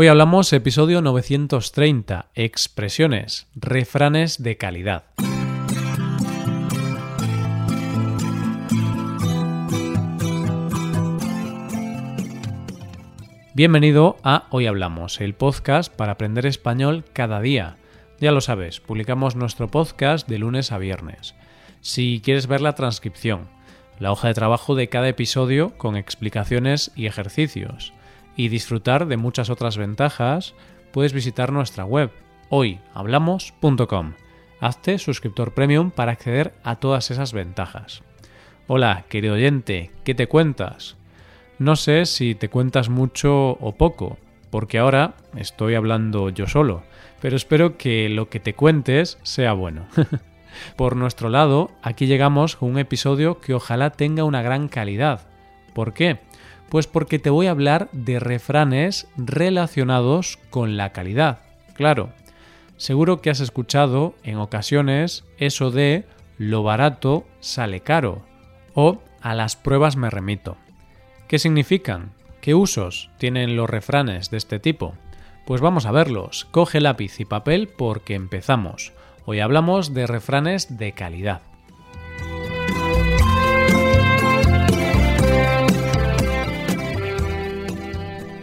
Hoy hablamos episodio 930, expresiones, refranes de calidad. Bienvenido a Hoy Hablamos, el podcast para aprender español cada día. Ya lo sabes, publicamos nuestro podcast de lunes a viernes. Si quieres ver la transcripción, la hoja de trabajo de cada episodio con explicaciones y ejercicios, y disfrutar de muchas otras ventajas, puedes visitar nuestra web hoyhablamos.com. Hazte suscriptor premium para acceder a todas esas ventajas. Hola, querido oyente, ¿qué te cuentas? No sé si te cuentas mucho o poco, porque ahora estoy hablando yo solo, pero espero que lo que te cuentes sea bueno. Por nuestro lado, aquí llegamos con un episodio que ojalá tenga una gran calidad. ¿Por qué? Pues porque te voy a hablar de refranes relacionados con la calidad. Claro, seguro que has escuchado en ocasiones eso de lo barato sale caro o a las pruebas me remito. ¿Qué significan? ¿Qué usos tienen los refranes de este tipo? Pues vamos a verlos. Coge lápiz y papel porque empezamos. Hoy hablamos de refranes de calidad.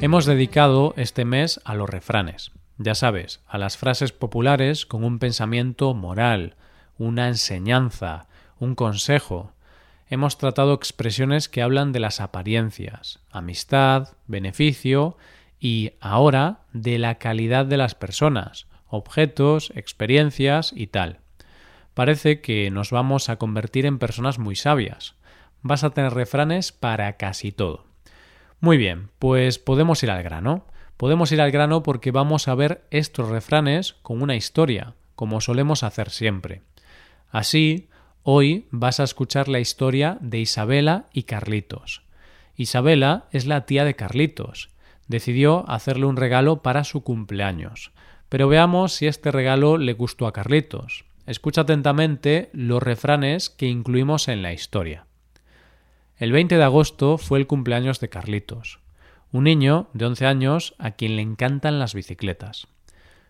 Hemos dedicado este mes a los refranes, ya sabes, a las frases populares con un pensamiento moral, una enseñanza, un consejo. Hemos tratado expresiones que hablan de las apariencias, amistad, beneficio y ahora de la calidad de las personas, objetos, experiencias y tal. Parece que nos vamos a convertir en personas muy sabias. Vas a tener refranes para casi todo. Muy bien, pues podemos ir al grano. Podemos ir al grano porque vamos a ver estos refranes con una historia, como solemos hacer siempre. Así, hoy vas a escuchar la historia de Isabela y Carlitos. Isabela es la tía de Carlitos. Decidió hacerle un regalo para su cumpleaños. Pero veamos si este regalo le gustó a Carlitos. Escucha atentamente los refranes que incluimos en la historia. El 20 de agosto fue el cumpleaños de Carlitos, un niño de 11 años a quien le encantan las bicicletas.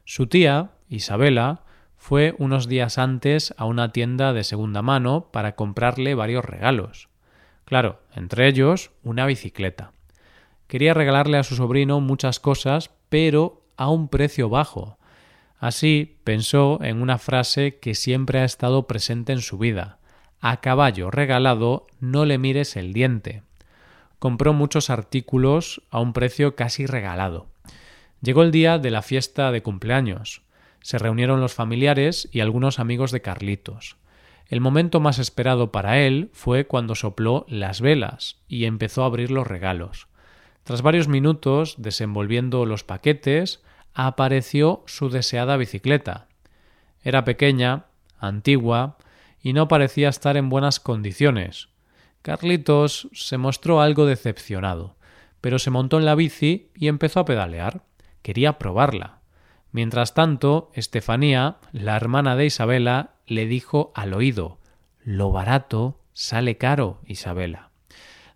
Su tía, Isabela, fue unos días antes a una tienda de segunda mano para comprarle varios regalos. Claro, entre ellos una bicicleta. Quería regalarle a su sobrino muchas cosas, pero a un precio bajo. Así pensó en una frase que siempre ha estado presente en su vida a caballo regalado no le mires el diente. Compró muchos artículos a un precio casi regalado. Llegó el día de la fiesta de cumpleaños. Se reunieron los familiares y algunos amigos de Carlitos. El momento más esperado para él fue cuando sopló las velas y empezó a abrir los regalos. Tras varios minutos desenvolviendo los paquetes, apareció su deseada bicicleta. Era pequeña, antigua, y no parecía estar en buenas condiciones. Carlitos se mostró algo decepcionado, pero se montó en la bici y empezó a pedalear. Quería probarla. Mientras tanto, Estefanía, la hermana de Isabela, le dijo al oído Lo barato sale caro, Isabela.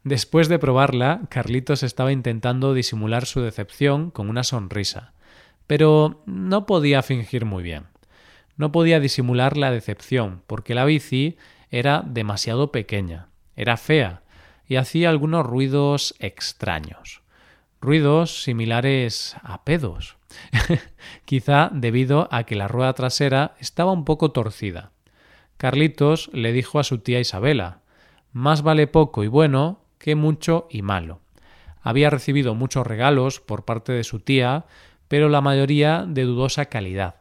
Después de probarla, Carlitos estaba intentando disimular su decepción con una sonrisa, pero no podía fingir muy bien. No podía disimular la decepción, porque la bici era demasiado pequeña, era fea y hacía algunos ruidos extraños. Ruidos similares a pedos. Quizá debido a que la rueda trasera estaba un poco torcida. Carlitos le dijo a su tía Isabela Más vale poco y bueno que mucho y malo. Había recibido muchos regalos por parte de su tía, pero la mayoría de dudosa calidad.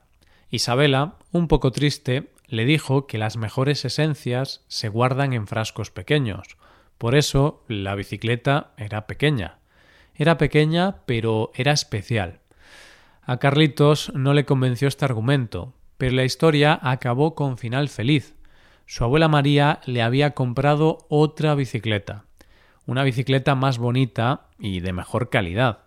Isabela, un poco triste, le dijo que las mejores esencias se guardan en frascos pequeños. Por eso la bicicleta era pequeña. Era pequeña, pero era especial. A Carlitos no le convenció este argumento, pero la historia acabó con final feliz. Su abuela María le había comprado otra bicicleta, una bicicleta más bonita y de mejor calidad.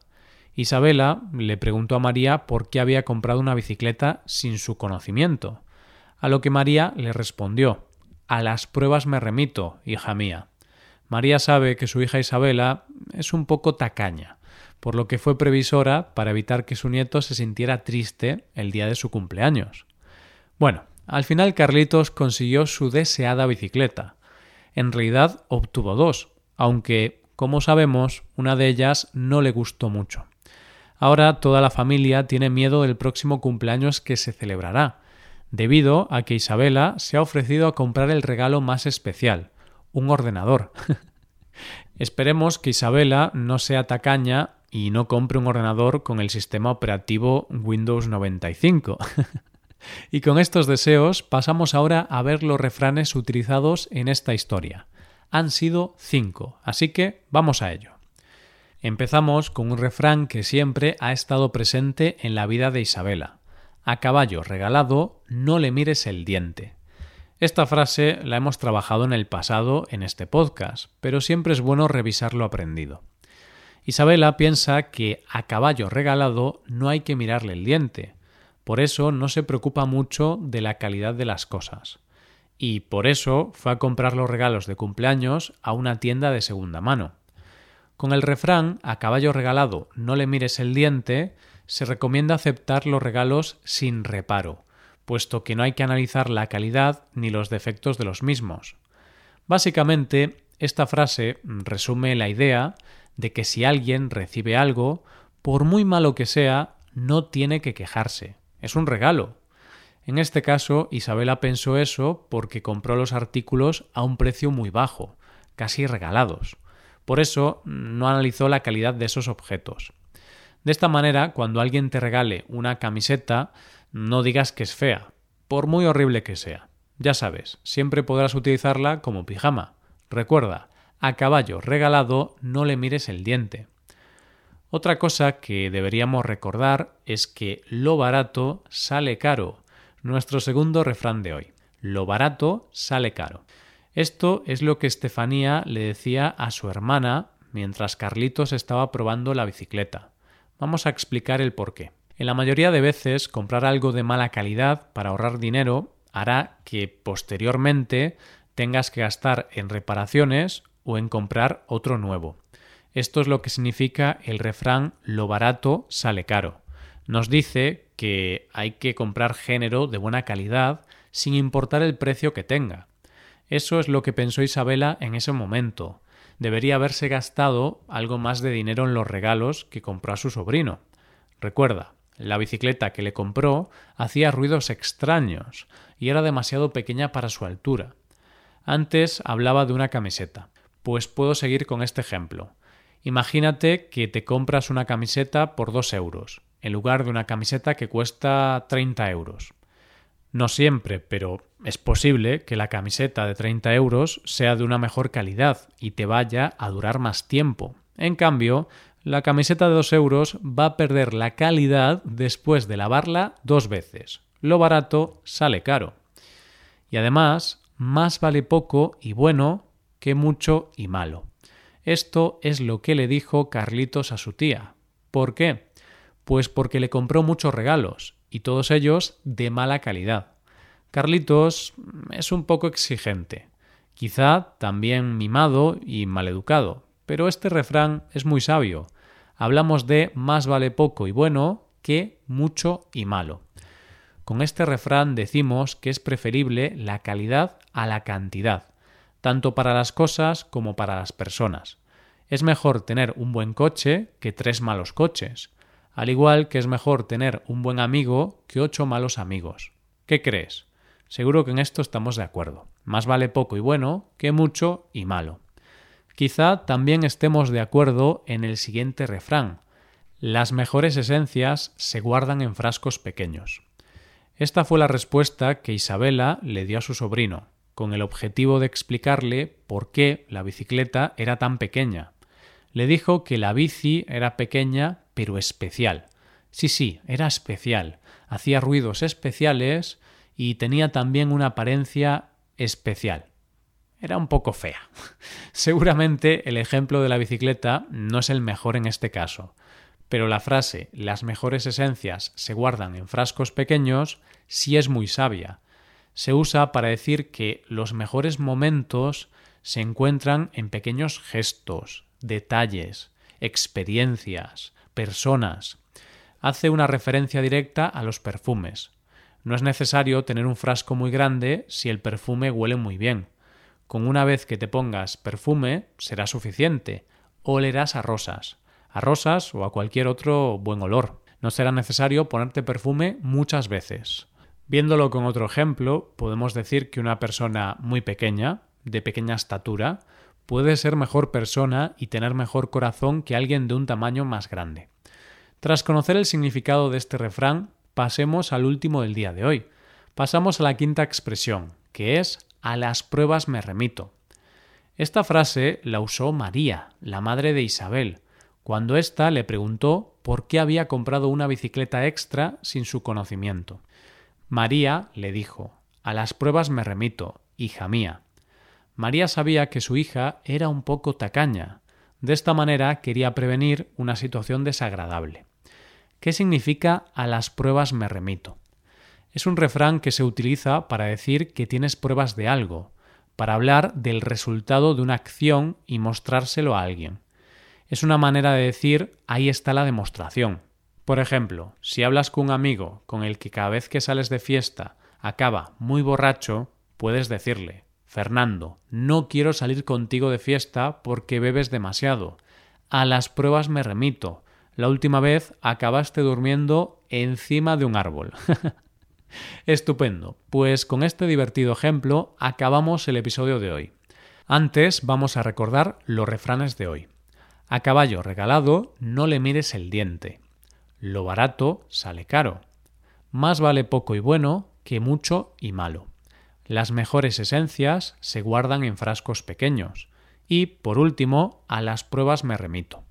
Isabela le preguntó a María por qué había comprado una bicicleta sin su conocimiento, a lo que María le respondió A las pruebas me remito, hija mía. María sabe que su hija Isabela es un poco tacaña, por lo que fue previsora para evitar que su nieto se sintiera triste el día de su cumpleaños. Bueno, al final Carlitos consiguió su deseada bicicleta. En realidad obtuvo dos, aunque, como sabemos, una de ellas no le gustó mucho. Ahora toda la familia tiene miedo del próximo cumpleaños que se celebrará, debido a que Isabela se ha ofrecido a comprar el regalo más especial, un ordenador. Esperemos que Isabela no sea tacaña y no compre un ordenador con el sistema operativo Windows 95. y con estos deseos pasamos ahora a ver los refranes utilizados en esta historia. Han sido cinco, así que vamos a ello. Empezamos con un refrán que siempre ha estado presente en la vida de Isabela. A caballo regalado, no le mires el diente. Esta frase la hemos trabajado en el pasado en este podcast, pero siempre es bueno revisar lo aprendido. Isabela piensa que a caballo regalado no hay que mirarle el diente, por eso no se preocupa mucho de la calidad de las cosas. Y por eso fue a comprar los regalos de cumpleaños a una tienda de segunda mano. Con el refrán a caballo regalado no le mires el diente, se recomienda aceptar los regalos sin reparo, puesto que no hay que analizar la calidad ni los defectos de los mismos. Básicamente, esta frase resume la idea de que si alguien recibe algo, por muy malo que sea, no tiene que quejarse. Es un regalo. En este caso, Isabela pensó eso porque compró los artículos a un precio muy bajo, casi regalados. Por eso no analizó la calidad de esos objetos. De esta manera, cuando alguien te regale una camiseta, no digas que es fea, por muy horrible que sea. Ya sabes, siempre podrás utilizarla como pijama. Recuerda, a caballo regalado no le mires el diente. Otra cosa que deberíamos recordar es que lo barato sale caro. Nuestro segundo refrán de hoy. Lo barato sale caro. Esto es lo que Estefanía le decía a su hermana mientras Carlitos estaba probando la bicicleta. Vamos a explicar el por qué. En la mayoría de veces comprar algo de mala calidad para ahorrar dinero hará que posteriormente tengas que gastar en reparaciones o en comprar otro nuevo. Esto es lo que significa el refrán lo barato sale caro. Nos dice que hay que comprar género de buena calidad sin importar el precio que tenga. Eso es lo que pensó Isabela en ese momento. Debería haberse gastado algo más de dinero en los regalos que compró a su sobrino. Recuerda, la bicicleta que le compró hacía ruidos extraños y era demasiado pequeña para su altura. Antes hablaba de una camiseta. Pues puedo seguir con este ejemplo. Imagínate que te compras una camiseta por dos euros, en lugar de una camiseta que cuesta 30 euros. No siempre, pero es posible que la camiseta de 30 euros sea de una mejor calidad y te vaya a durar más tiempo. En cambio, la camiseta de dos euros va a perder la calidad después de lavarla dos veces. Lo barato sale caro. Y además, más vale poco y bueno que mucho y malo. Esto es lo que le dijo Carlitos a su tía. ¿Por qué? Pues porque le compró muchos regalos, y todos ellos de mala calidad. Carlitos es un poco exigente, quizá también mimado y maleducado, pero este refrán es muy sabio. Hablamos de más vale poco y bueno que mucho y malo. Con este refrán decimos que es preferible la calidad a la cantidad tanto para las cosas como para las personas. Es mejor tener un buen coche que tres malos coches, al igual que es mejor tener un buen amigo que ocho malos amigos. ¿Qué crees? Seguro que en esto estamos de acuerdo. Más vale poco y bueno que mucho y malo. Quizá también estemos de acuerdo en el siguiente refrán. Las mejores esencias se guardan en frascos pequeños. Esta fue la respuesta que Isabela le dio a su sobrino, con el objetivo de explicarle por qué la bicicleta era tan pequeña. Le dijo que la bici era pequeña pero especial. Sí, sí, era especial. Hacía ruidos especiales y tenía también una apariencia especial. Era un poco fea. Seguramente el ejemplo de la bicicleta no es el mejor en este caso, pero la frase las mejores esencias se guardan en frascos pequeños sí es muy sabia, se usa para decir que los mejores momentos se encuentran en pequeños gestos, detalles, experiencias, personas. Hace una referencia directa a los perfumes. No es necesario tener un frasco muy grande si el perfume huele muy bien. Con una vez que te pongas perfume será suficiente. Olerás a rosas, a rosas o a cualquier otro buen olor. No será necesario ponerte perfume muchas veces. Viéndolo con otro ejemplo, podemos decir que una persona muy pequeña, de pequeña estatura, puede ser mejor persona y tener mejor corazón que alguien de un tamaño más grande. Tras conocer el significado de este refrán, pasemos al último del día de hoy. Pasamos a la quinta expresión, que es a las pruebas me remito. Esta frase la usó María, la madre de Isabel, cuando ésta le preguntó por qué había comprado una bicicleta extra sin su conocimiento. María le dijo A las pruebas me remito, hija mía. María sabía que su hija era un poco tacaña. De esta manera quería prevenir una situación desagradable. ¿Qué significa a las pruebas me remito? Es un refrán que se utiliza para decir que tienes pruebas de algo, para hablar del resultado de una acción y mostrárselo a alguien. Es una manera de decir ahí está la demostración. Por ejemplo, si hablas con un amigo con el que cada vez que sales de fiesta acaba muy borracho, puedes decirle Fernando, no quiero salir contigo de fiesta porque bebes demasiado. A las pruebas me remito. La última vez acabaste durmiendo encima de un árbol. Estupendo. Pues con este divertido ejemplo acabamos el episodio de hoy. Antes vamos a recordar los refranes de hoy. A caballo regalado no le mires el diente. Lo barato sale caro. Más vale poco y bueno que mucho y malo. Las mejores esencias se guardan en frascos pequeños. Y, por último, a las pruebas me remito.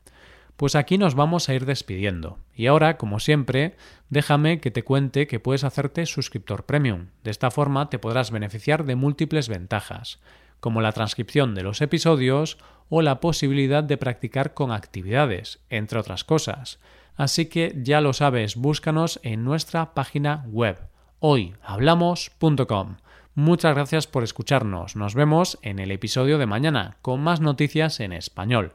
Pues aquí nos vamos a ir despidiendo. Y ahora, como siempre, déjame que te cuente que puedes hacerte suscriptor premium. De esta forma te podrás beneficiar de múltiples ventajas, como la transcripción de los episodios o la posibilidad de practicar con actividades, entre otras cosas. Así que ya lo sabes, búscanos en nuestra página web hoyhablamos.com. Muchas gracias por escucharnos. Nos vemos en el episodio de mañana con más noticias en español.